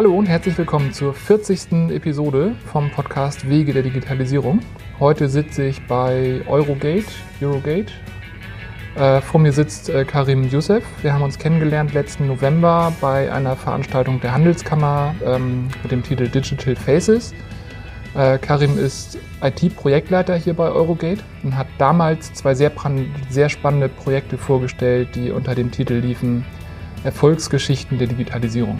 Hallo und herzlich willkommen zur 40. Episode vom Podcast Wege der Digitalisierung. Heute sitze ich bei Eurogate, Eurogate. Äh, vor mir sitzt äh, Karim Youssef. Wir haben uns kennengelernt letzten November bei einer Veranstaltung der Handelskammer ähm, mit dem Titel Digital Faces. Äh, Karim ist IT-Projektleiter hier bei Eurogate und hat damals zwei sehr, sehr spannende Projekte vorgestellt, die unter dem Titel liefen Erfolgsgeschichten der Digitalisierung.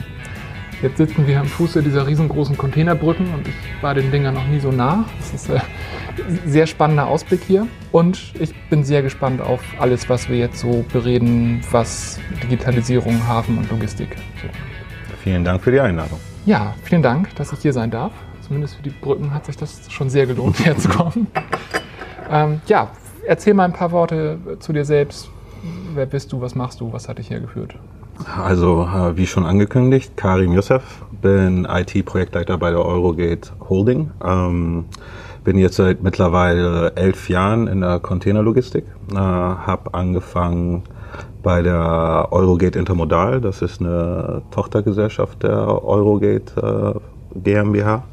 Jetzt sitzen wir am Fuße dieser riesengroßen Containerbrücken und ich war den Dingern noch nie so nah. Das ist ein sehr spannender Ausblick hier und ich bin sehr gespannt auf alles, was wir jetzt so bereden, was Digitalisierung, Hafen und Logistik. So. Vielen Dank für die Einladung. Ja, vielen Dank, dass ich hier sein darf. Zumindest für die Brücken hat sich das schon sehr gelohnt, herzukommen. ähm, ja, erzähl mal ein paar Worte zu dir selbst. Wer bist du? Was machst du? Was hat dich hergeführt? Also, äh, wie schon angekündigt, Karim Youssef, bin IT-Projektleiter bei der Eurogate Holding. Ähm, bin jetzt seit mittlerweile elf Jahren in der Containerlogistik. Äh, habe angefangen bei der Eurogate Intermodal. Das ist eine Tochtergesellschaft der Eurogate äh, GmbH.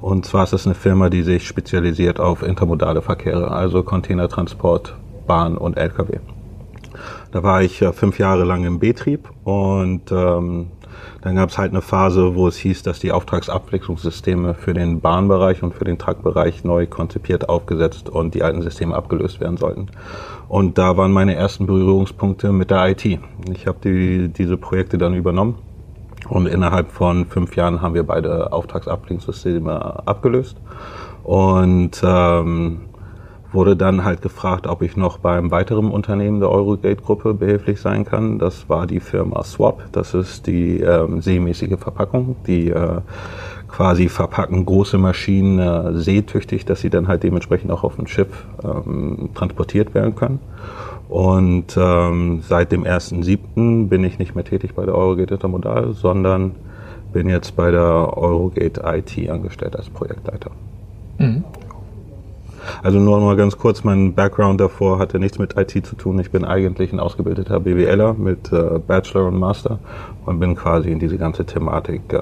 Und zwar ist es eine Firma, die sich spezialisiert auf intermodale Verkehre, also Containertransport, Bahn und Lkw. Da war ich äh, fünf Jahre lang im Betrieb und ähm, dann gab es halt eine Phase, wo es hieß, dass die Auftragsabwechslungssysteme für den Bahnbereich und für den Truckbereich neu konzipiert, aufgesetzt und die alten Systeme abgelöst werden sollten. Und da waren meine ersten Berührungspunkte mit der IT. Ich habe die, diese Projekte dann übernommen und innerhalb von fünf Jahren haben wir beide Auftragsabwicklungssysteme abgelöst. Und ähm, wurde dann halt gefragt, ob ich noch beim weiteren Unternehmen der Eurogate-Gruppe behilflich sein kann. Das war die Firma Swap. Das ist die ähm, seemäßige Verpackung, die äh, quasi verpacken große Maschinen äh, seetüchtig, dass sie dann halt dementsprechend auch auf dem Schiff ähm, transportiert werden können. Und ähm, seit dem 1.7. bin ich nicht mehr tätig bei der Eurogate Intermodal, sondern bin jetzt bei der Eurogate IT angestellt als Projektleiter. Mhm. Also nur mal ganz kurz, mein Background davor hatte nichts mit IT zu tun. Ich bin eigentlich ein ausgebildeter BWLer mit äh, Bachelor und Master und bin quasi in diese ganze Thematik äh,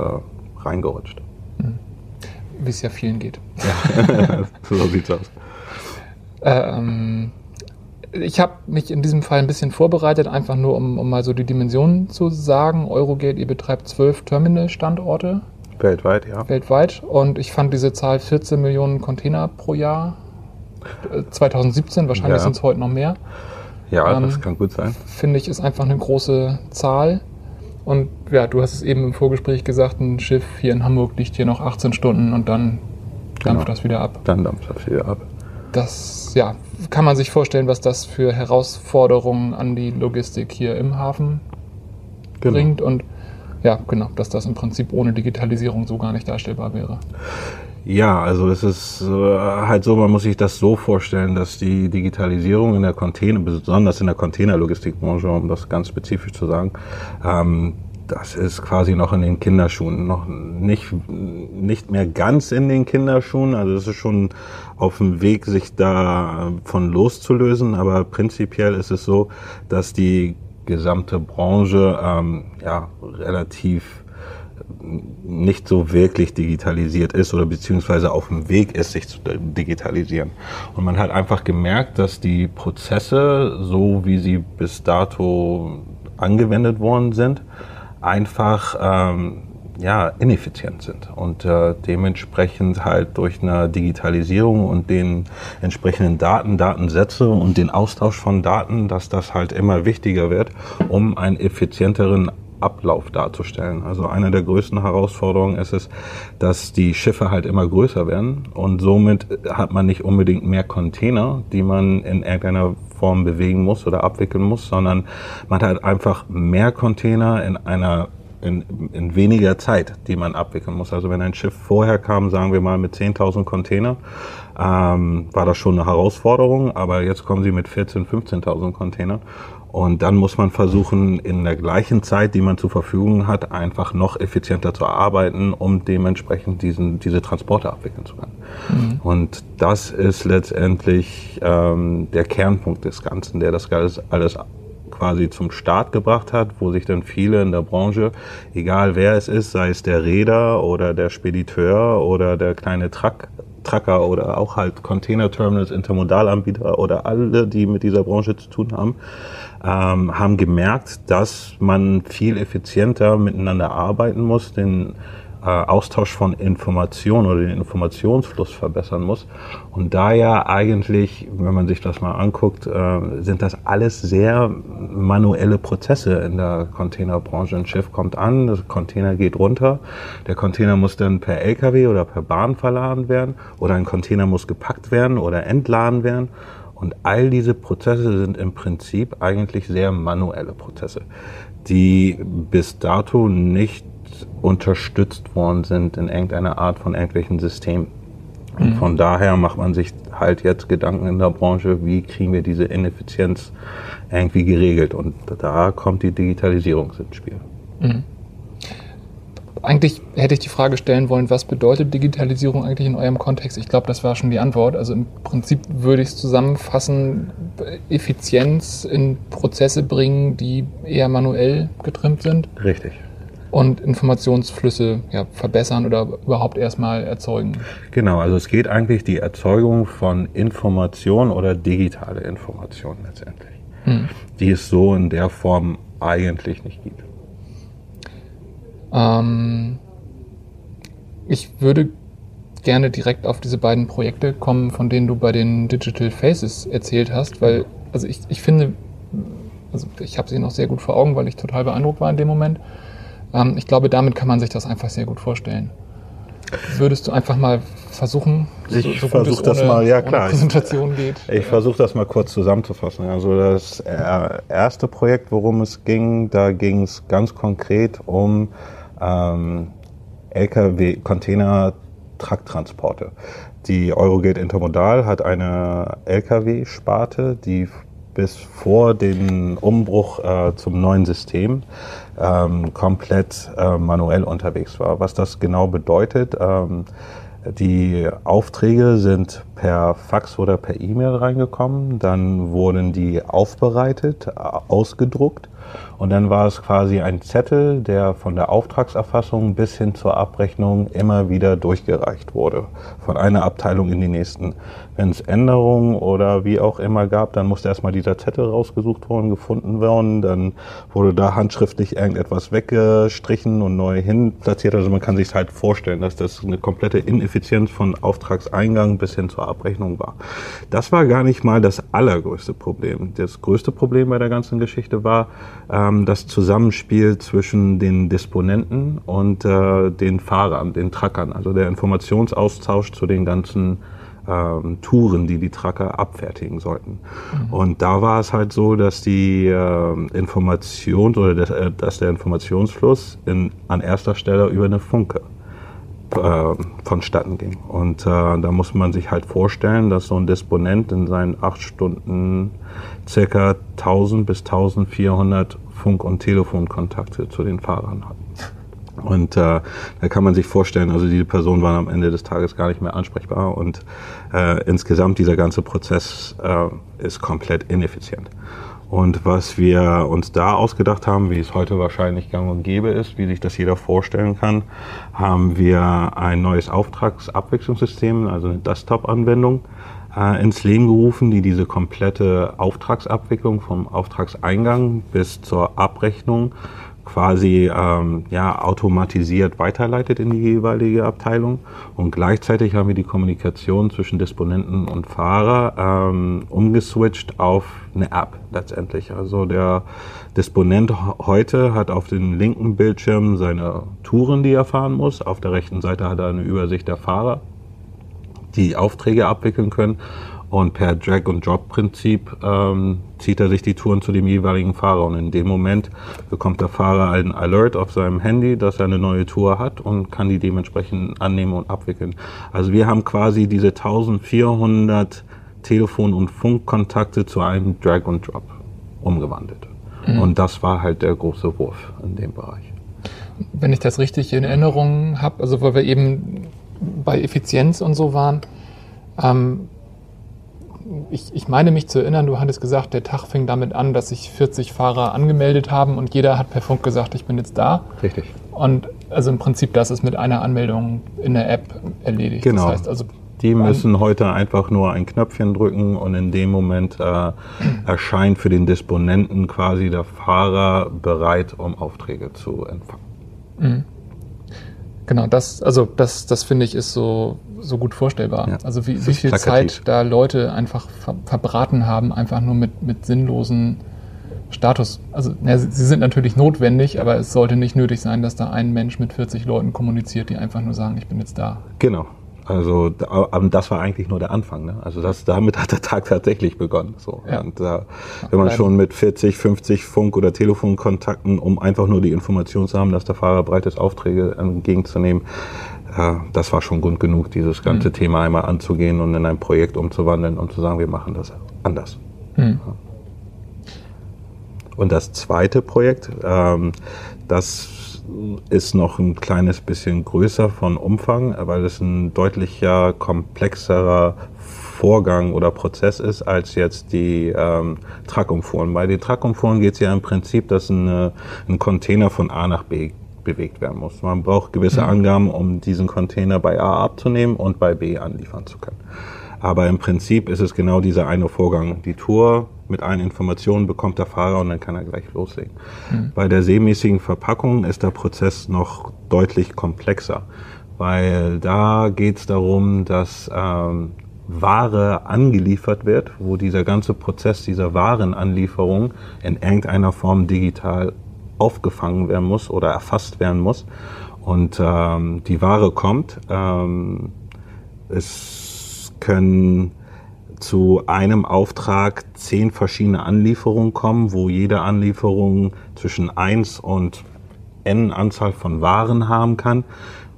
reingerutscht. Mhm. Wie es ja vielen geht. Ja, so sieht's aus. Ähm, ich habe mich in diesem Fall ein bisschen vorbereitet, einfach nur um, um mal so die Dimensionen zu sagen. Eurogate, ihr betreibt zwölf Terminal-Standorte. Weltweit, ja. Weltweit. Und ich fand diese Zahl 14 Millionen Container pro Jahr 2017, wahrscheinlich ja. sind es heute noch mehr. Ja, ähm, das kann gut sein. Finde ich, ist einfach eine große Zahl. Und ja, du hast es eben im Vorgespräch gesagt, ein Schiff hier in Hamburg liegt hier noch 18 Stunden und dann dampft genau. das wieder ab. Dann dampft das wieder ab. Das, ja, kann man sich vorstellen, was das für Herausforderungen an die Logistik hier im Hafen genau. bringt und ja, genau, dass das im Prinzip ohne Digitalisierung so gar nicht darstellbar wäre. Ja, also es ist äh, halt so, man muss sich das so vorstellen, dass die Digitalisierung in der Container, besonders in der Containerlogistikbranche, um das ganz spezifisch zu sagen, ähm, das ist quasi noch in den Kinderschuhen, noch nicht, nicht mehr ganz in den Kinderschuhen. Also es ist schon auf dem Weg, sich da von loszulösen. Aber prinzipiell ist es so, dass die gesamte Branche ähm, ja relativ nicht so wirklich digitalisiert ist oder beziehungsweise auf dem Weg ist, sich zu digitalisieren. Und man hat einfach gemerkt, dass die Prozesse, so wie sie bis dato angewendet worden sind, einfach ähm, ja, ineffizient sind und äh, dementsprechend halt durch eine Digitalisierung und den entsprechenden Daten, Datensätze und den Austausch von Daten, dass das halt immer wichtiger wird, um einen effizienteren Ablauf darzustellen. Also eine der größten Herausforderungen ist es, dass die Schiffe halt immer größer werden und somit hat man nicht unbedingt mehr Container, die man in irgendeiner Form bewegen muss oder abwickeln muss, sondern man hat einfach mehr Container in einer in, in weniger Zeit, die man abwickeln muss. Also wenn ein Schiff vorher kam, sagen wir mal mit 10.000 Container, ähm, war das schon eine Herausforderung, aber jetzt kommen sie mit 14.000, 15.000 Container und dann muss man versuchen, in der gleichen Zeit, die man zur Verfügung hat, einfach noch effizienter zu arbeiten, um dementsprechend diesen, diese Transporte abwickeln zu können. Mhm. Und das ist letztendlich ähm, der Kernpunkt des Ganzen, der das alles, alles quasi zum Start gebracht hat, wo sich dann viele in der Branche, egal wer es ist, sei es der Räder oder der Spediteur oder der kleine Truck, Trucker oder auch halt Container-Terminals, Intermodalanbieter oder alle, die mit dieser Branche zu tun haben, ähm, haben gemerkt, dass man viel effizienter miteinander arbeiten muss, den äh, Austausch von Informationen oder den Informationsfluss verbessern muss. Und da ja eigentlich, wenn man sich das mal anguckt, äh, sind das alles sehr manuelle Prozesse in der Containerbranche. Ein Schiff kommt an, das Container geht runter, der Container muss dann per LKW oder per Bahn verladen werden oder ein Container muss gepackt werden oder entladen werden. Und all diese Prozesse sind im Prinzip eigentlich sehr manuelle Prozesse, die bis dato nicht unterstützt worden sind in irgendeiner Art von irgendwelchen Systemen. Und mhm. von daher macht man sich halt jetzt Gedanken in der Branche, wie kriegen wir diese Ineffizienz irgendwie geregelt. Und da kommt die Digitalisierung ins Spiel. Mhm. Eigentlich hätte ich die Frage stellen wollen, was bedeutet Digitalisierung eigentlich in eurem Kontext? Ich glaube, das war schon die Antwort. Also im Prinzip würde ich es zusammenfassen, Effizienz in Prozesse bringen, die eher manuell getrimmt sind. Richtig und Informationsflüsse ja, verbessern oder überhaupt erstmal erzeugen. Genau, also es geht eigentlich die Erzeugung von Information oder digitale Information letztendlich, hm. die es so in der Form eigentlich nicht gibt. Ähm, ich würde gerne direkt auf diese beiden Projekte kommen, von denen du bei den Digital Faces erzählt hast, weil also ich, ich finde, also ich habe sie noch sehr gut vor Augen, weil ich total beeindruckt war in dem Moment. Ähm, ich glaube, damit kann man sich das einfach sehr gut vorstellen. Würdest du einfach mal versuchen, ich so, so versuche das ohne, mal, ja klar. Präsentation geht. Ich, ich versuche das mal kurz zusammenzufassen. Also das erste Projekt, worum es ging, da ging es ganz konkret um ähm, LKW, Container, Trucktransporte. Die Eurogate Intermodal hat eine LKW-Sparte, die bis vor dem Umbruch äh, zum neuen System ähm, komplett äh, manuell unterwegs war. Was das genau bedeutet, ähm, die Aufträge sind per Fax oder per E-Mail reingekommen, dann wurden die aufbereitet, ausgedruckt und dann war es quasi ein Zettel, der von der Auftragserfassung bis hin zur Abrechnung immer wieder durchgereicht wurde, von einer Abteilung in die nächsten. Wenn es Änderungen oder wie auch immer gab, dann musste erstmal dieser Zettel rausgesucht worden, gefunden werden, dann wurde da handschriftlich irgendetwas weggestrichen und neu hin platziert. Also man kann sich halt vorstellen, dass das eine komplette Ineffizienz von Auftragseingang bis hin zur Abrechnung war. Das war gar nicht mal das allergrößte Problem. Das größte Problem bei der ganzen Geschichte war, ähm, das Zusammenspiel zwischen den Disponenten und äh, den Fahrern, den Truckern, also der Informationsaustausch zu den ganzen ähm, Touren, die die Trucker abfertigen sollten. Mhm. Und da war es halt so, dass die äh, Information oder das, äh, dass der Informationsfluss in, an erster Stelle über eine Funke äh, vonstatten ging. Und äh, da muss man sich halt vorstellen, dass so ein Disponent in seinen acht Stunden circa 1000 bis 1400 Funk- und Telefonkontakte zu den Fahrern hat. Und äh, da kann man sich vorstellen, also diese Personen waren am Ende des Tages gar nicht mehr ansprechbar und äh, insgesamt dieser ganze Prozess äh, ist komplett ineffizient. Und was wir uns da ausgedacht haben, wie es heute wahrscheinlich gang und gäbe ist, wie sich das jeder vorstellen kann, haben wir ein neues Auftragsabwechslungssystem, also eine Desktop-Anwendung, äh, ins Leben gerufen, die diese komplette Auftragsabwicklung vom Auftragseingang bis zur Abrechnung quasi ähm, ja, automatisiert weiterleitet in die jeweilige Abteilung. Und gleichzeitig haben wir die Kommunikation zwischen Disponenten und Fahrer ähm, umgeswitcht auf eine App letztendlich. Also der Disponent heute hat auf dem linken Bildschirm seine Touren, die er fahren muss. Auf der rechten Seite hat er eine Übersicht der Fahrer, die Aufträge abwickeln können. Und per Drag-and-Drop-Prinzip ähm, zieht er sich die Touren zu dem jeweiligen Fahrer. Und in dem Moment bekommt der Fahrer einen Alert auf seinem Handy, dass er eine neue Tour hat und kann die dementsprechend annehmen und abwickeln. Also wir haben quasi diese 1400 Telefon- und Funkkontakte zu einem Drag-and-Drop umgewandelt. Mhm. Und das war halt der große Wurf in dem Bereich. Wenn ich das richtig in Erinnerung habe, also weil wir eben bei Effizienz und so waren, ähm, ich, ich meine mich zu erinnern, du hattest gesagt, der Tag fing damit an, dass sich 40 Fahrer angemeldet haben und jeder hat per Funk gesagt, ich bin jetzt da. Richtig. Und also im Prinzip, das ist mit einer Anmeldung in der App erledigt. Genau. Das heißt also, Die müssen heute einfach nur ein Knöpfchen drücken und in dem Moment äh, erscheint für den Disponenten quasi der Fahrer bereit, um Aufträge zu empfangen. Genau, das, also das, das finde ich ist so, so gut vorstellbar. Ja. Also wie, wie viel plakativ. Zeit da Leute einfach ver verbraten haben, einfach nur mit, mit sinnlosen Status. Also na, sie, sie sind natürlich notwendig, aber es sollte nicht nötig sein, dass da ein Mensch mit 40 Leuten kommuniziert, die einfach nur sagen, ich bin jetzt da. Genau. Also das war eigentlich nur der Anfang. Ne? Also das, damit hat der Tag tatsächlich begonnen. So. Ja. Und äh, wenn man schon mit 40, 50 Funk- oder Telefonkontakten, um einfach nur die Information zu haben, dass der Fahrer bereit ist, Aufträge entgegenzunehmen, äh, das war schon Grund genug, dieses ganze Thema einmal anzugehen und in ein Projekt umzuwandeln und zu sagen, wir machen das anders. Hm. Und das zweite Projekt, ähm, das ist noch ein kleines bisschen größer von Umfang, weil es ein deutlich ja komplexerer Vorgang oder Prozess ist als jetzt die ähm, Truckumfuhren. Bei den Truckumfuhren geht es ja im Prinzip, dass eine, ein Container von A nach B bewegt werden muss. Man braucht gewisse Angaben, um diesen Container bei A abzunehmen und bei B anliefern zu können. Aber im Prinzip ist es genau dieser eine Vorgang. Die Tour mit allen Informationen bekommt der Fahrer und dann kann er gleich loslegen. Bei der seemäßigen Verpackung ist der Prozess noch deutlich komplexer, weil da geht es darum, dass ähm, Ware angeliefert wird, wo dieser ganze Prozess dieser Warenanlieferung in irgendeiner Form digital aufgefangen werden muss oder erfasst werden muss. Und ähm, die Ware kommt. Ähm, es können zu einem Auftrag zehn verschiedene Anlieferungen kommen, wo jede Anlieferung zwischen 1 und n Anzahl von Waren haben kann.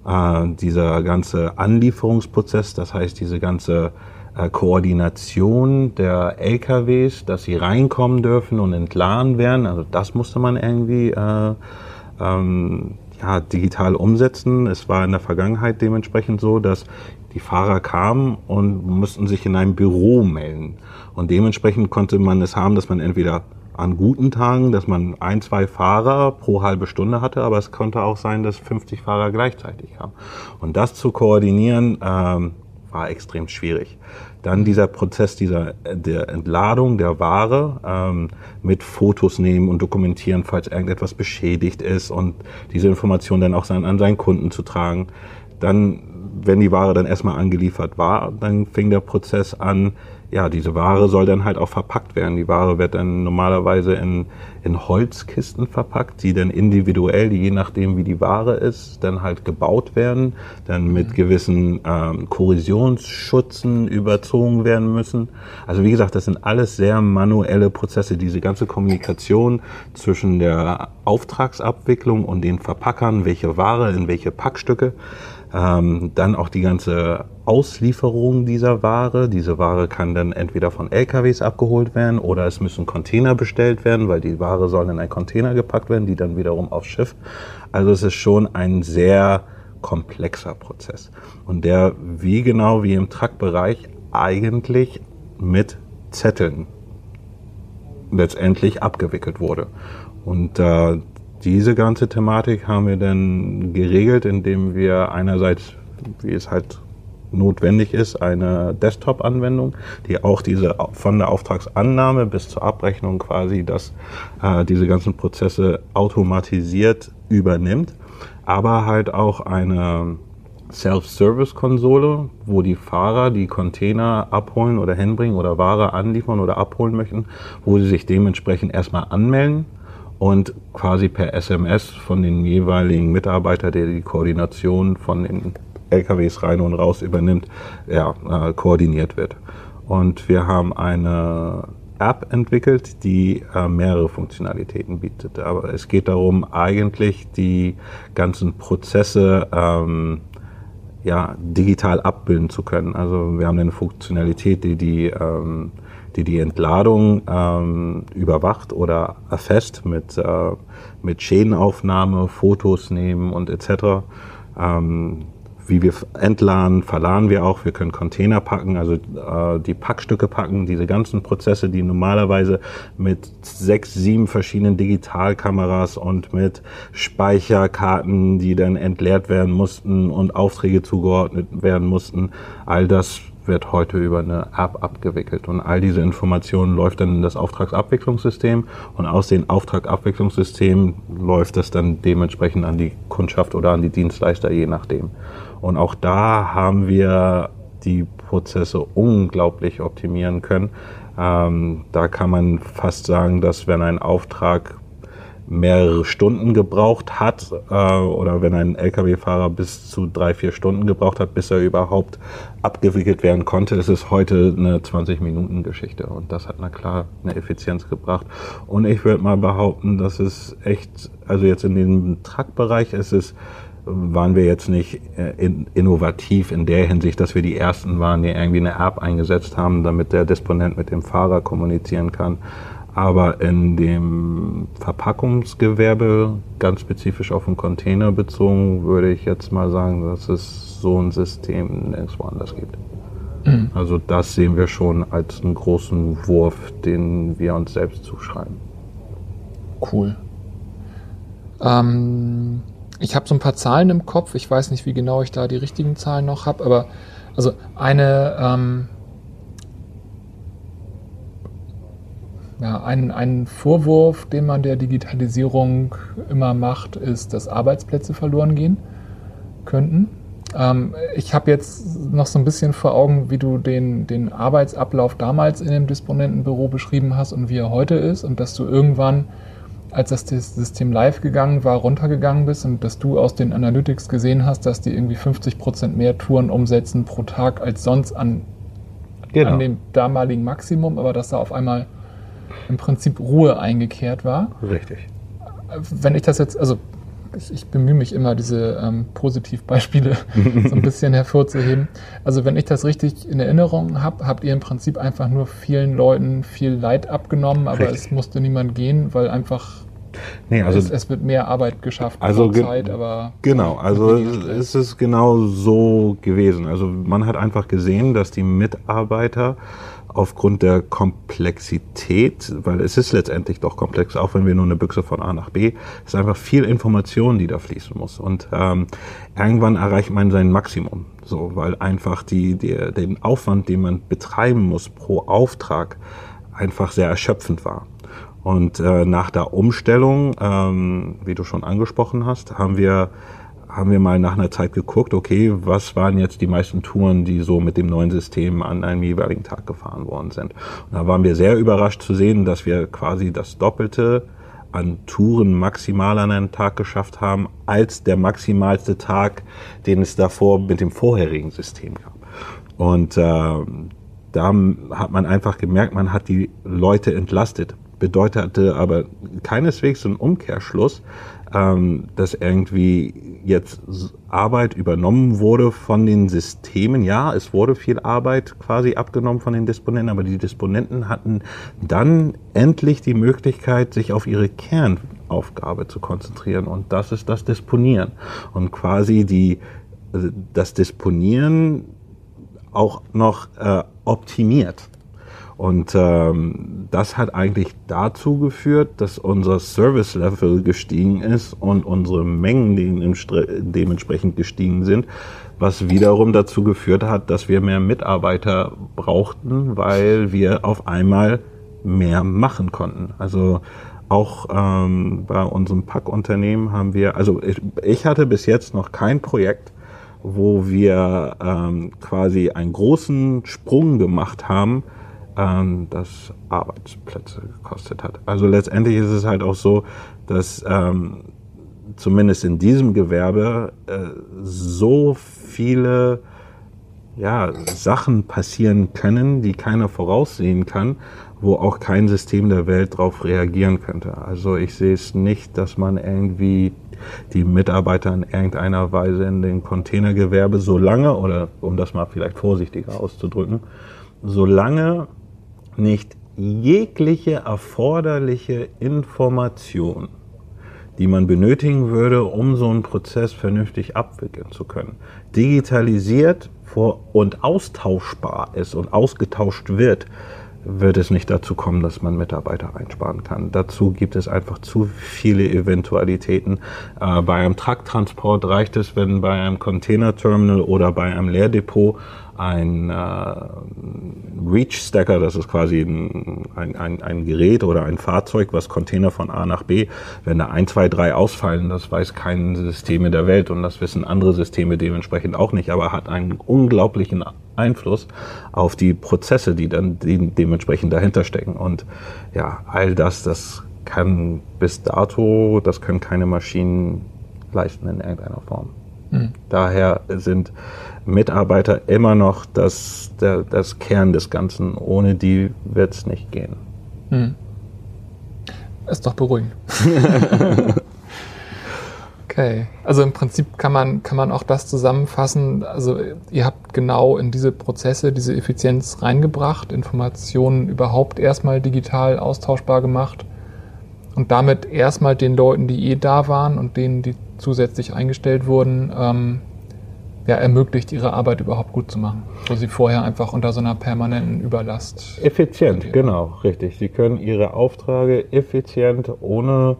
Äh, dieser ganze Anlieferungsprozess, das heißt diese ganze äh, Koordination der LKWs, dass sie reinkommen dürfen und entladen werden, also das musste man irgendwie äh, ähm, ja, digital umsetzen. Es war in der Vergangenheit dementsprechend so, dass die Fahrer kamen und mussten sich in einem Büro melden. Und dementsprechend konnte man es haben, dass man entweder an guten Tagen, dass man ein, zwei Fahrer pro halbe Stunde hatte, aber es konnte auch sein, dass 50 Fahrer gleichzeitig kamen. Und das zu koordinieren, ähm, war extrem schwierig. Dann dieser Prozess dieser der Entladung der Ware ähm, mit Fotos nehmen und dokumentieren, falls irgendetwas beschädigt ist und diese Information dann auch sein, an seinen Kunden zu tragen. Dann, wenn die Ware dann erstmal angeliefert war, dann fing der Prozess an, ja, diese Ware soll dann halt auch verpackt werden. Die Ware wird dann normalerweise in, in Holzkisten verpackt, die dann individuell, je nachdem wie die Ware ist, dann halt gebaut werden, dann mit gewissen ähm, Korrosionsschutzen überzogen werden müssen. Also wie gesagt, das sind alles sehr manuelle Prozesse. Diese ganze Kommunikation zwischen der Auftragsabwicklung und den Verpackern, welche Ware in welche Packstücke. Ähm, dann auch die ganze Auslieferung dieser Ware. Diese Ware kann dann entweder von LKWs abgeholt werden oder es müssen Container bestellt werden, weil die Ware soll in einen Container gepackt werden, die dann wiederum aufs Schiff. Also es ist schon ein sehr komplexer Prozess. Und der, wie genau wie im Truckbereich, eigentlich mit Zetteln letztendlich abgewickelt wurde. Und äh, diese ganze Thematik haben wir dann geregelt, indem wir einerseits, wie es halt notwendig ist, eine Desktop-Anwendung, die auch diese von der Auftragsannahme bis zur Abrechnung quasi das, äh, diese ganzen Prozesse automatisiert übernimmt, aber halt auch eine Self-Service-Konsole, wo die Fahrer die Container abholen oder hinbringen oder Ware anliefern oder abholen möchten, wo sie sich dementsprechend erstmal anmelden und quasi per SMS von den jeweiligen Mitarbeiter, der die Koordination von den LKWs rein und raus übernimmt, ja, äh, koordiniert wird. Und wir haben eine App entwickelt, die äh, mehrere Funktionalitäten bietet. Aber es geht darum, eigentlich die ganzen Prozesse ähm, ja, digital abbilden zu können. Also wir haben eine Funktionalität, die die, ähm, die, die Entladung ähm, überwacht oder erfasst mit, äh, mit Schädenaufnahme, Fotos nehmen und etc. Ähm, wie wir entladen, verladen wir auch. Wir können Container packen, also äh, die Packstücke packen, diese ganzen Prozesse, die normalerweise mit sechs, sieben verschiedenen Digitalkameras und mit Speicherkarten, die dann entleert werden mussten und Aufträge zugeordnet werden mussten, all das wird heute über eine App abgewickelt. Und all diese Informationen läuft dann in das Auftragsabwicklungssystem und aus dem Auftragsabwicklungssystem läuft das dann dementsprechend an die Kundschaft oder an die Dienstleister, je nachdem. Und auch da haben wir die Prozesse unglaublich optimieren können. Ähm, da kann man fast sagen, dass wenn ein Auftrag mehrere Stunden gebraucht hat äh, oder wenn ein Lkw-Fahrer bis zu drei, vier Stunden gebraucht hat, bis er überhaupt abgewickelt werden konnte, ist es heute eine 20-Minuten-Geschichte. Und das hat na klar eine Effizienz gebracht. Und ich würde mal behaupten, dass es echt, also jetzt in dem Truck-Bereich ist es waren wir jetzt nicht äh, innovativ in der Hinsicht, dass wir die Ersten waren, die irgendwie eine App eingesetzt haben, damit der Disponent mit dem Fahrer kommunizieren kann. Aber in dem Verpackungsgewerbe, ganz spezifisch auf den Container bezogen, würde ich jetzt mal sagen, dass es so ein System nirgendwo anders gibt. Mhm. Also das sehen wir schon als einen großen Wurf, den wir uns selbst zuschreiben. Cool. Ähm ich habe so ein paar Zahlen im Kopf. Ich weiß nicht, wie genau ich da die richtigen Zahlen noch habe, aber also eine, ähm, ja, ein, ein Vorwurf, den man der Digitalisierung immer macht, ist, dass Arbeitsplätze verloren gehen könnten. Ähm, ich habe jetzt noch so ein bisschen vor Augen, wie du den, den Arbeitsablauf damals in dem Disponentenbüro beschrieben hast und wie er heute ist und dass du irgendwann als das System live gegangen war, runtergegangen bist und dass du aus den Analytics gesehen hast, dass die irgendwie 50 Prozent mehr Touren umsetzen pro Tag als sonst an, genau. an dem damaligen Maximum, aber dass da auf einmal im Prinzip Ruhe eingekehrt war. Richtig. Wenn ich das jetzt, also ich, ich bemühe mich immer, diese ähm, Positivbeispiele so ein bisschen hervorzuheben. Also wenn ich das richtig in Erinnerung habe, habt ihr im Prinzip einfach nur vielen Leuten viel Leid abgenommen, aber richtig. es musste niemand gehen, weil einfach Nee, also es, es, wird mehr Arbeit geschafft also Zeit, aber genau, also es ist genau so gewesen. Also man hat einfach gesehen, dass die Mitarbeiter aufgrund der Komplexität, weil es ist letztendlich doch komplex, auch wenn wir nur eine Büchse von A nach B, ist einfach viel Information, die da fließen muss. Und ähm, irgendwann erreicht man sein Maximum, so, weil einfach die, die, den Aufwand, den man betreiben muss pro Auftrag, einfach sehr erschöpfend war. Und äh, nach der Umstellung, ähm, wie du schon angesprochen hast, haben wir haben wir mal nach einer Zeit geguckt, okay, was waren jetzt die meisten Touren, die so mit dem neuen System an einem jeweiligen Tag gefahren worden sind. Und da waren wir sehr überrascht zu sehen, dass wir quasi das Doppelte an Touren maximal an einem Tag geschafft haben, als der maximalste Tag, den es davor mit dem vorherigen System gab. Und äh, da hat man einfach gemerkt, man hat die Leute entlastet. Bedeutete aber keineswegs ein Umkehrschluss, ähm, dass irgendwie jetzt Arbeit übernommen wurde von den Systemen. Ja, es wurde viel Arbeit quasi abgenommen von den Disponenten, aber die Disponenten hatten dann endlich die Möglichkeit, sich auf ihre Kernaufgabe zu konzentrieren. Und das ist das Disponieren. Und quasi die, das Disponieren auch noch äh, optimiert. Und ähm, das hat eigentlich dazu geführt, dass unser Service-Level gestiegen ist und unsere Mengen dementsprechend gestiegen sind, was wiederum dazu geführt hat, dass wir mehr Mitarbeiter brauchten, weil wir auf einmal mehr machen konnten. Also auch ähm, bei unserem Packunternehmen haben wir, also ich, ich hatte bis jetzt noch kein Projekt, wo wir ähm, quasi einen großen Sprung gemacht haben, ähm, das Arbeitsplätze gekostet hat. Also letztendlich ist es halt auch so, dass ähm, zumindest in diesem Gewerbe äh, so viele ja, Sachen passieren können, die keiner voraussehen kann, wo auch kein System der Welt darauf reagieren könnte. Also ich sehe es nicht, dass man irgendwie die Mitarbeiter in irgendeiner Weise in den Containergewerbe so lange, oder um das mal vielleicht vorsichtiger auszudrücken, solange nicht jegliche erforderliche Information, die man benötigen würde, um so einen Prozess vernünftig abwickeln zu können. Digitalisiert und austauschbar ist und ausgetauscht wird, wird es nicht dazu kommen, dass man Mitarbeiter einsparen kann. Dazu gibt es einfach zu viele Eventualitäten. Äh, bei einem Trucktransport reicht es, wenn bei einem Containerterminal oder bei einem Leerdepot ein äh, Reach Stacker, das ist quasi ein, ein, ein, Gerät oder ein Fahrzeug, was Container von A nach B, wenn da ein, zwei, drei ausfallen, das weiß kein System in der Welt und das wissen andere Systeme dementsprechend auch nicht, aber hat einen unglaublichen Einfluss auf die Prozesse, die dann dementsprechend dahinter stecken. Und ja, all das, das kann bis dato, das können keine Maschinen leisten in irgendeiner Form. Mhm. Daher sind Mitarbeiter immer noch das, der, das Kern des Ganzen. Ohne die wird es nicht gehen. Mhm. Ist doch beruhigend. okay. Also im Prinzip kann man, kann man auch das zusammenfassen. Also ihr habt genau in diese Prozesse diese Effizienz reingebracht, Informationen überhaupt erstmal digital austauschbar gemacht und damit erstmal den Leuten, die eh da waren und denen, die zusätzlich eingestellt wurden, ähm, ja, ermöglicht, ihre Arbeit überhaupt gut zu machen, wo sie vorher einfach unter so einer permanenten Überlast. Effizient, genau, richtig. Sie können ihre Aufträge effizient ohne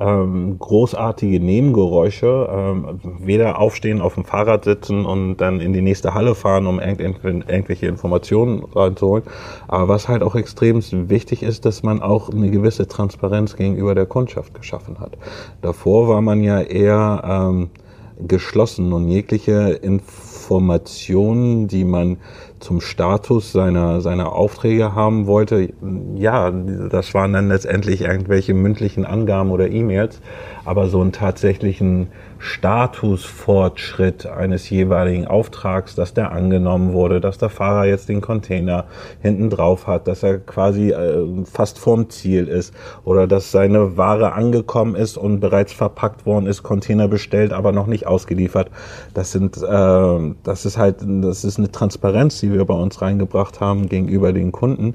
ähm, großartige Nebengeräusche, ähm, weder aufstehen, auf dem Fahrrad sitzen und dann in die nächste Halle fahren, um irgendw irgendwelche Informationen reinzuholen. Aber was halt auch extrem wichtig ist, dass man auch eine gewisse Transparenz gegenüber der Kundschaft geschaffen hat. Davor war man ja eher ähm, geschlossen und jegliche Informationen, die man zum Status seiner, seiner Aufträge haben wollte, ja, das waren dann letztendlich irgendwelche mündlichen Angaben oder E-Mails, aber so einen tatsächlichen Statusfortschritt eines jeweiligen Auftrags, dass der angenommen wurde, dass der Fahrer jetzt den Container hinten drauf hat, dass er quasi äh, fast vorm Ziel ist oder dass seine Ware angekommen ist und bereits verpackt worden ist, Container bestellt, aber noch nicht ausgeliefert. Das sind, äh, das ist halt, das ist eine Transparenz, die wir bei uns reingebracht haben gegenüber den Kunden,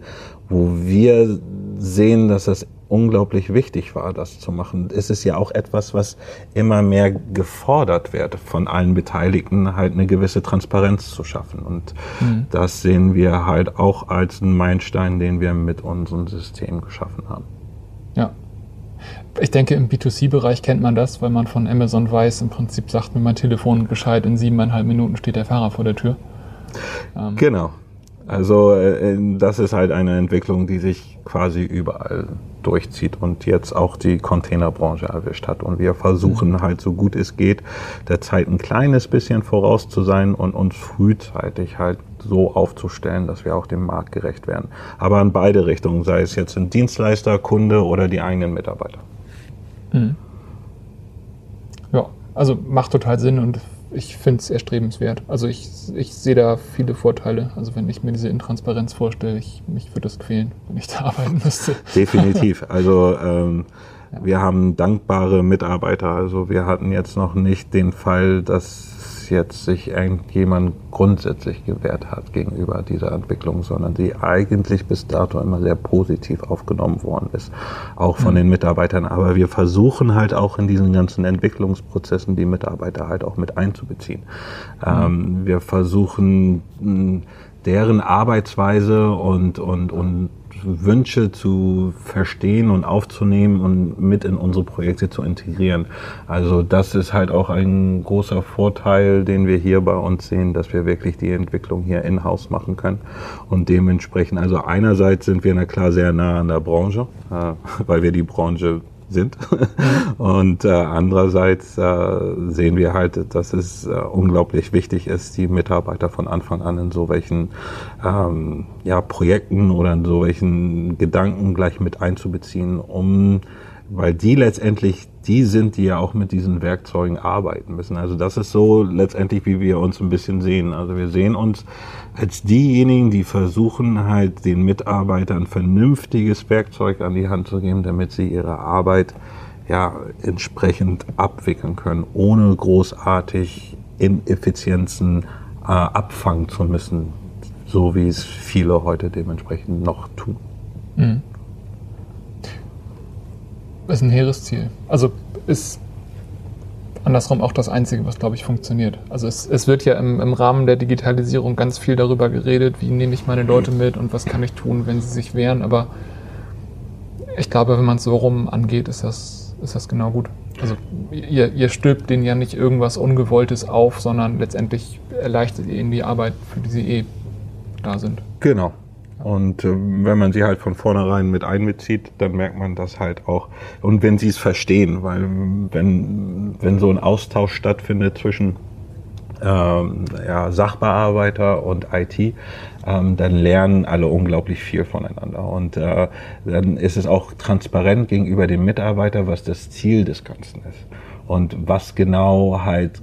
wo wir sehen, dass das unglaublich wichtig war, das zu machen. Es ist ja auch etwas, was immer mehr gefordert wird von allen Beteiligten, halt eine gewisse Transparenz zu schaffen. Und mhm. das sehen wir halt auch als einen Meilenstein, den wir mit unserem System geschaffen haben. Ja. Ich denke, im B2C-Bereich kennt man das, weil man von Amazon weiß, im Prinzip sagt mir mein Telefon Bescheid, in siebeneinhalb Minuten steht der Fahrer vor der Tür. Ähm. Genau. Also äh, das ist halt eine Entwicklung, die sich quasi überall durchzieht und jetzt auch die Containerbranche erwischt hat. Und wir versuchen mhm. halt so gut es geht, der Zeit ein kleines bisschen voraus zu sein und uns frühzeitig halt so aufzustellen, dass wir auch dem Markt gerecht werden. Aber in beide Richtungen, sei es jetzt ein Dienstleister, Kunde oder die eigenen Mitarbeiter. Mhm. Ja, also macht total Sinn und ich finde es erstrebenswert. Also ich, ich sehe da viele Vorteile. Also wenn ich mir diese Intransparenz vorstelle, ich, mich würde das quälen, wenn ich da arbeiten müsste. Definitiv. Also ähm, ja. wir haben dankbare Mitarbeiter. Also wir hatten jetzt noch nicht den Fall, dass jetzt sich irgendjemand grundsätzlich gewehrt hat gegenüber dieser Entwicklung, sondern die eigentlich bis dato immer sehr positiv aufgenommen worden ist, auch von mhm. den Mitarbeitern. Aber wir versuchen halt auch in diesen ganzen Entwicklungsprozessen die Mitarbeiter halt auch mit einzubeziehen. Mhm. Ähm, wir versuchen deren Arbeitsweise und, und, und Wünsche zu verstehen und aufzunehmen und mit in unsere Projekte zu integrieren. Also das ist halt auch ein großer Vorteil, den wir hier bei uns sehen, dass wir wirklich die Entwicklung hier in-house machen können und dementsprechend, also einerseits sind wir na klar sehr nah an der Branche, äh, weil wir die Branche sind. Und äh, andererseits äh, sehen wir halt, dass es äh, unglaublich wichtig ist, die Mitarbeiter von Anfang an in so welchen ähm, ja, Projekten oder in so welchen Gedanken gleich mit einzubeziehen, um weil die letztendlich die sind, die ja auch mit diesen Werkzeugen arbeiten müssen. Also das ist so letztendlich, wie wir uns ein bisschen sehen. Also wir sehen uns als diejenigen, die versuchen halt den Mitarbeitern vernünftiges Werkzeug an die Hand zu geben, damit sie ihre Arbeit ja entsprechend abwickeln können, ohne großartig Ineffizienzen äh, abfangen zu müssen, so wie es viele heute dementsprechend noch tun. Mhm. ist ein hehres Ziel. Also ist andersrum auch das Einzige, was, glaube ich, funktioniert. Also es, es wird ja im, im, Rahmen der Digitalisierung ganz viel darüber geredet, wie nehme ich meine Leute mit und was kann ich tun, wenn sie sich wehren. Aber ich glaube, wenn man es so rum angeht, ist das, ist das genau gut. Also ihr, ihr stülpt denen ja nicht irgendwas Ungewolltes auf, sondern letztendlich erleichtert ihr ihnen die Arbeit, für die sie eh da sind. Genau. Und äh, wenn man sie halt von vornherein mit einbezieht, dann merkt man das halt auch. Und wenn sie es verstehen, weil wenn, wenn so ein Austausch stattfindet zwischen ähm, ja, Sachbearbeiter und IT, ähm, dann lernen alle unglaublich viel voneinander. Und äh, dann ist es auch transparent gegenüber dem Mitarbeiter, was das Ziel des Ganzen ist und was genau halt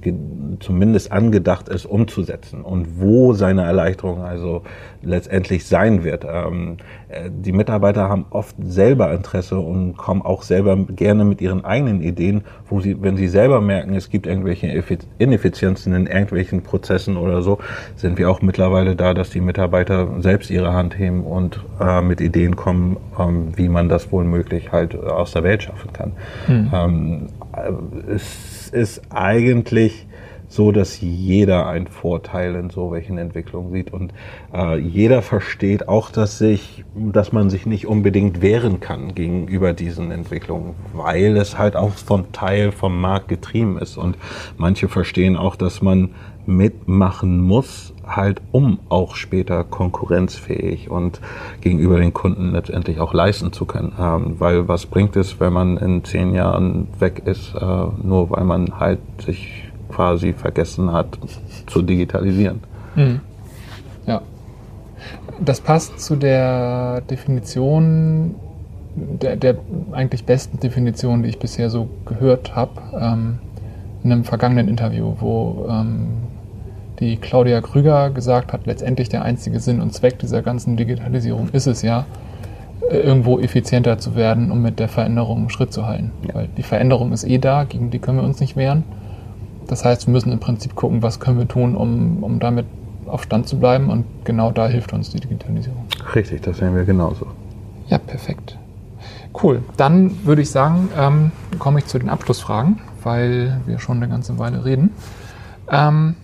zumindest angedacht ist umzusetzen und wo seine Erleichterung also letztendlich sein wird. Ähm, äh, die Mitarbeiter haben oft selber Interesse und kommen auch selber gerne mit ihren eigenen Ideen, wo sie, wenn sie selber merken, es gibt irgendwelche Ineffizienzen in irgendwelchen Prozessen oder so, sind wir auch mittlerweile da, dass die Mitarbeiter selbst ihre Hand heben und äh, mit Ideen kommen, ähm, wie man das wohl möglich halt aus der Welt schaffen kann. Hm. Ähm, es ist eigentlich so, dass jeder einen Vorteil in so welchen Entwicklungen sieht. Und äh, jeder versteht auch, dass sich, dass man sich nicht unbedingt wehren kann gegenüber diesen Entwicklungen, weil es halt auch vom Teil vom Markt getrieben ist. Und manche verstehen auch, dass man mitmachen muss, halt um auch später konkurrenzfähig und gegenüber den Kunden letztendlich auch leisten zu können. Ähm, weil was bringt es, wenn man in zehn Jahren weg ist, äh, nur weil man halt sich quasi vergessen hat zu digitalisieren. Mhm. Ja. Das passt zu der Definition, der, der eigentlich besten Definition, die ich bisher so gehört habe, ähm, in einem vergangenen Interview, wo ähm, die Claudia Krüger gesagt hat, letztendlich der einzige Sinn und Zweck dieser ganzen Digitalisierung ist es ja, äh, irgendwo effizienter zu werden, um mit der Veränderung Schritt zu halten. Ja. Weil die Veränderung ist eh da, gegen die können wir uns nicht wehren. Das heißt, wir müssen im Prinzip gucken, was können wir tun, um, um damit auf Stand zu bleiben und genau da hilft uns die Digitalisierung. Richtig, das sehen wir genauso. Ja, perfekt. Cool. Dann würde ich sagen, ähm, komme ich zu den Abschlussfragen, weil wir schon eine ganze Weile reden. Ähm,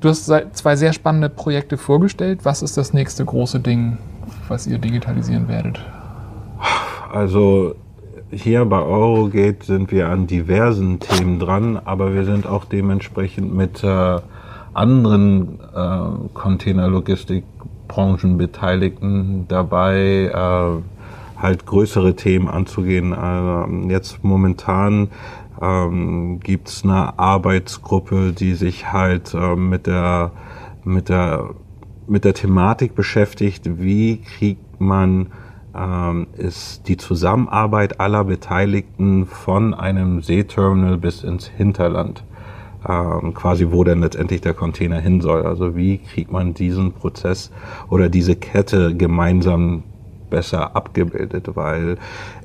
Du hast zwei sehr spannende Projekte vorgestellt. Was ist das nächste große Ding, was ihr digitalisieren werdet? Also hier bei Eurogate sind wir an diversen Themen dran, aber wir sind auch dementsprechend mit äh, anderen äh, Containerlogistikbranchen Beteiligten dabei, äh, halt größere Themen anzugehen. Also jetzt momentan ähm, gibt es eine Arbeitsgruppe, die sich halt äh, mit der mit der mit der Thematik beschäftigt, wie kriegt man ähm, ist die Zusammenarbeit aller Beteiligten von einem Seeterminal bis ins Hinterland, ähm, quasi wo dann letztendlich der Container hin soll. Also wie kriegt man diesen Prozess oder diese Kette gemeinsam besser abgebildet, weil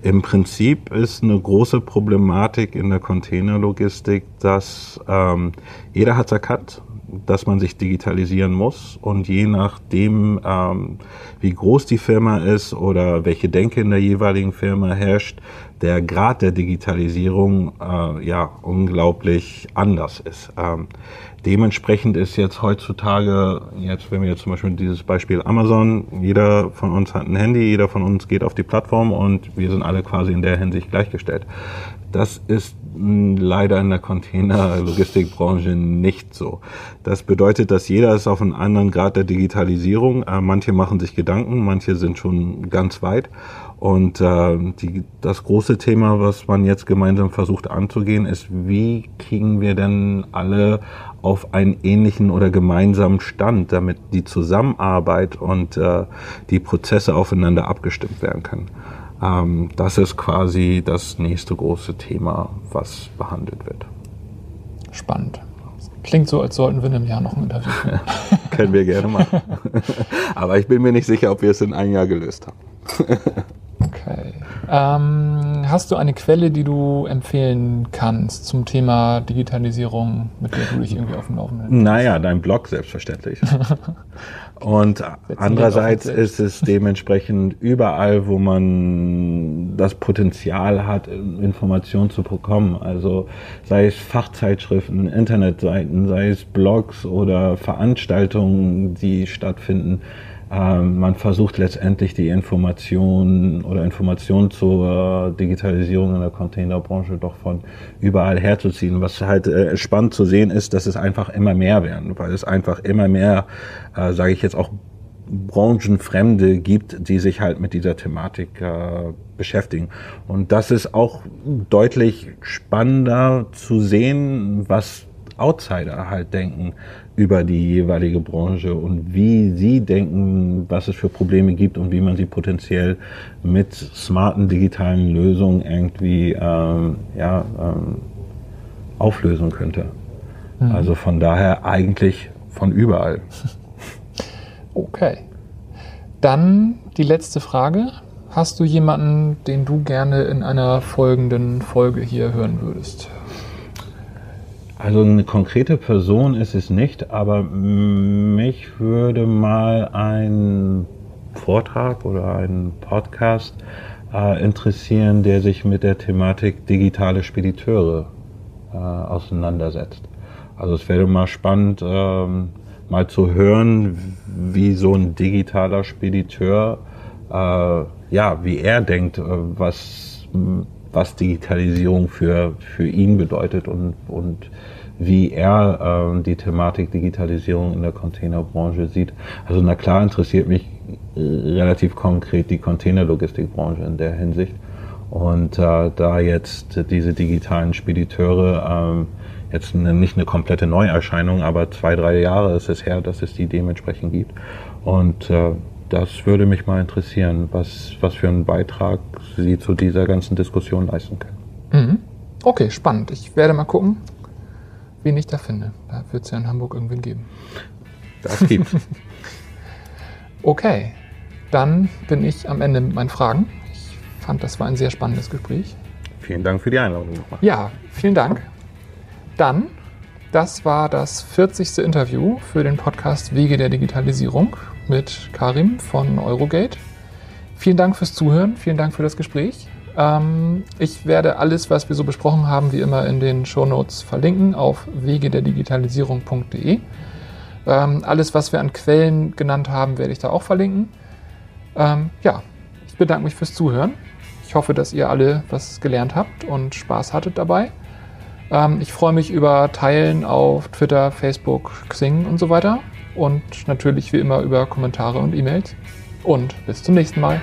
im Prinzip ist eine große Problematik in der Containerlogistik, dass ähm, jeder hat erkannt, dass man sich digitalisieren muss und je nachdem, ähm, wie groß die Firma ist oder welche Denke in der jeweiligen Firma herrscht, der Grad der Digitalisierung äh, ja unglaublich anders ist. Ähm, Dementsprechend ist jetzt heutzutage, jetzt wenn wir jetzt zum Beispiel dieses Beispiel Amazon, jeder von uns hat ein Handy, jeder von uns geht auf die Plattform und wir sind alle quasi in der Hinsicht gleichgestellt. Das ist leider in der Container-Logistikbranche nicht so. Das bedeutet, dass jeder ist auf einem anderen Grad der Digitalisierung. Äh, manche machen sich Gedanken, manche sind schon ganz weit. Und äh, die, das große Thema, was man jetzt gemeinsam versucht anzugehen, ist, wie kriegen wir denn alle auf einen ähnlichen oder gemeinsamen Stand, damit die Zusammenarbeit und äh, die Prozesse aufeinander abgestimmt werden können. Ähm, das ist quasi das nächste große Thema, was behandelt wird. Spannend. Klingt so, als sollten wir in einem Jahr noch ein Interview führen. Können wir gerne machen. Aber ich bin mir nicht sicher, ob wir es in einem Jahr gelöst haben. Okay. Ähm, hast du eine Quelle, die du empfehlen kannst zum Thema Digitalisierung, mit der du dich irgendwie auf dem Laufenden hältst? Naja, dein Blog selbstverständlich. Und andererseits ist es dementsprechend überall, wo man das Potenzial hat, Informationen zu bekommen. Also sei es Fachzeitschriften, Internetseiten, sei es Blogs oder Veranstaltungen, die stattfinden. Ähm, man versucht letztendlich die Informationen oder Informationen zur Digitalisierung in der Containerbranche doch von überall herzuziehen. Was halt äh, spannend zu sehen ist, dass es einfach immer mehr werden, weil es einfach immer mehr, äh, sage ich jetzt auch, Branchenfremde gibt, die sich halt mit dieser Thematik äh, beschäftigen. Und das ist auch deutlich spannender zu sehen, was Outsider halt denken über die jeweilige Branche und wie sie denken, was es für Probleme gibt und wie man sie potenziell mit smarten digitalen Lösungen irgendwie ähm, ja, ähm, auflösen könnte. Mhm. Also von daher eigentlich von überall. Okay. Dann die letzte Frage. Hast du jemanden, den du gerne in einer folgenden Folge hier hören würdest? Also eine konkrete Person ist es nicht, aber mich würde mal ein Vortrag oder ein Podcast äh, interessieren, der sich mit der Thematik digitale Spediteure äh, auseinandersetzt. Also es wäre mal spannend, ähm, mal zu hören, wie so ein digitaler Spediteur, äh, ja, wie er denkt, äh, was was Digitalisierung für, für ihn bedeutet und, und wie er äh, die Thematik Digitalisierung in der Containerbranche sieht. Also na klar interessiert mich äh, relativ konkret die Containerlogistikbranche in der Hinsicht. Und äh, da jetzt diese digitalen Spediteure ähm, jetzt eine, nicht eine komplette Neuerscheinung, aber zwei, drei Jahre ist es her, dass es die dementsprechend gibt. Und äh, das würde mich mal interessieren, was, was für einen Beitrag Sie zu dieser ganzen Diskussion leisten können. Mhm. Okay, spannend. Ich werde mal gucken, wen ich da finde. Da wird es ja in Hamburg irgendwen geben. Das gibt's. okay, dann bin ich am Ende mit meinen Fragen. Ich fand, das war ein sehr spannendes Gespräch. Vielen Dank für die Einladung. Ja, vielen Dank. Dann, das war das 40. Interview für den Podcast Wege der Digitalisierung mit Karim von Eurogate. Vielen Dank fürs Zuhören, vielen Dank für das Gespräch. Ähm, ich werde alles, was wir so besprochen haben, wie immer in den Shownotes verlinken auf wegederdigitalisierung.de. Ähm, alles, was wir an Quellen genannt haben, werde ich da auch verlinken. Ähm, ja, ich bedanke mich fürs Zuhören. Ich hoffe, dass ihr alle was gelernt habt und Spaß hattet dabei. Ähm, ich freue mich über Teilen auf Twitter, Facebook, Xing und so weiter und natürlich wie immer über Kommentare und E-Mails. Und bis zum nächsten Mal.